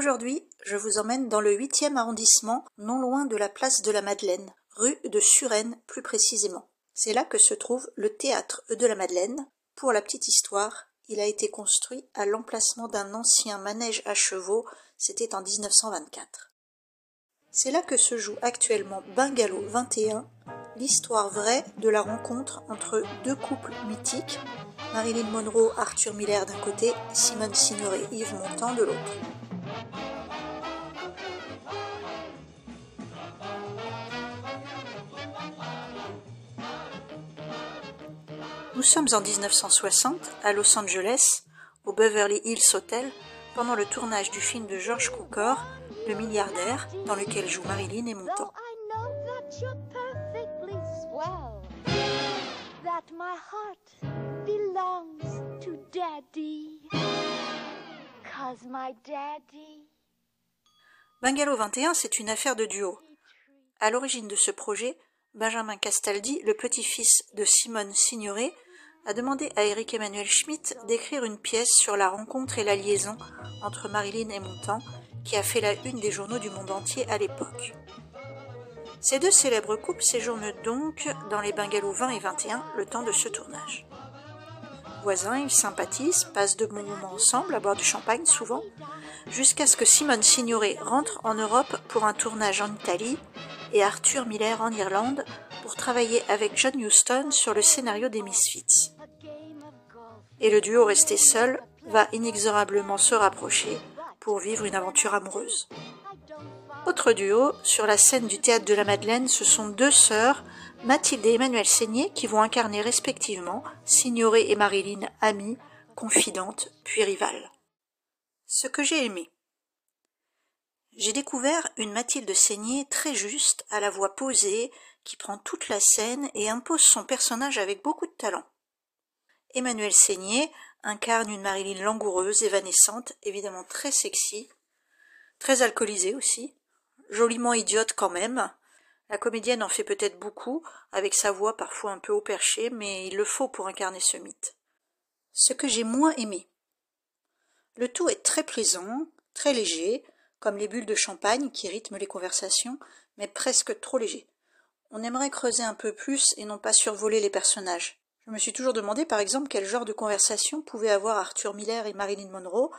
Aujourd'hui, je vous emmène dans le 8e arrondissement, non loin de la place de la Madeleine, rue de Suresnes plus précisément. C'est là que se trouve le théâtre de la Madeleine. Pour la petite histoire, il a été construit à l'emplacement d'un ancien manège à chevaux, c'était en 1924. C'est là que se joue actuellement Bungalow 21, l'histoire vraie de la rencontre entre deux couples mythiques, Marilyn Monroe, Arthur Miller d'un côté, Simone Signoret, Yves Montand de l'autre. Nous sommes en 1960 à Los Angeles, au Beverly Hills Hotel, pendant le tournage du film de George Cukor, Le milliardaire, dans lequel joue Marilyn et Montand. Bungalow 21, c'est une affaire de duo. À l'origine de ce projet, Benjamin Castaldi, le petit-fils de Simone Signoret, a demandé à Eric Emmanuel Schmitt d'écrire une pièce sur la rencontre et la liaison entre Marilyn et Montand, qui a fait la une des journaux du monde entier à l'époque. Ces deux célèbres couples séjournent donc dans les bungalows 20 et 21 le temps de ce tournage. Voisins, ils sympathisent, passent de bons moments ensemble, à boire du champagne souvent, jusqu'à ce que Simone Signoret rentre en Europe pour un tournage en Italie et Arthur Miller en Irlande pour travailler avec John Huston sur le scénario des Misfits. Et le duo resté seul va inexorablement se rapprocher pour vivre une aventure amoureuse. Autre duo, sur la scène du théâtre de la Madeleine, ce sont deux sœurs, Mathilde et Emmanuel Seigné, qui vont incarner respectivement Signoret et Marilyn, amies, confidentes, puis rivales. Ce que j'ai aimé. J'ai découvert une Mathilde Seigné très juste, à la voix posée, qui prend toute la scène et impose son personnage avec beaucoup de talent. Emmanuel Seigné incarne une Marilyn langoureuse, évanescente, évidemment très sexy, très alcoolisée aussi, joliment idiote quand même. La comédienne en fait peut-être beaucoup, avec sa voix parfois un peu haut perché, mais il le faut pour incarner ce mythe. Ce que j'ai moins aimé. Le tout est très plaisant, très léger, comme les bulles de champagne qui rythment les conversations, mais presque trop léger. On aimerait creuser un peu plus et non pas survoler les personnages. Je me suis toujours demandé par exemple quel genre de conversation pouvaient avoir Arthur Miller et Marilyn Monroe.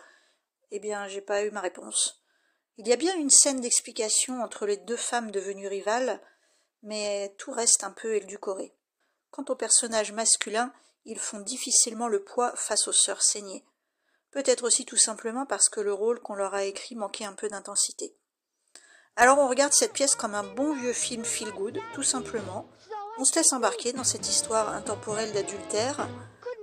Eh bien, j'ai pas eu ma réponse. Il y a bien une scène d'explication entre les deux femmes devenues rivales, mais tout reste un peu édulcoré. Quant aux personnages masculins, ils font difficilement le poids face aux sœurs saignées. Peut-être aussi tout simplement parce que le rôle qu'on leur a écrit manquait un peu d'intensité. Alors on regarde cette pièce comme un bon vieux film feel good, tout simplement. On se laisse embarquer dans cette histoire intemporelle d'adultère.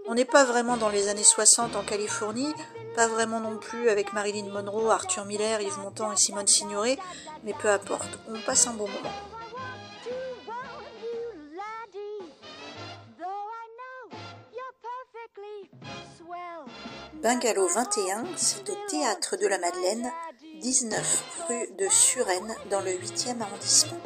On n'est pas vraiment dans les années 60 en Californie, pas vraiment non plus avec Marilyn Monroe, Arthur Miller, Yves Montand et Simone Signoret, mais peu importe, on passe un bon moment. Bungalow 21, c'est au Théâtre de la Madeleine, 19 rue de Suresnes, dans le 8e arrondissement.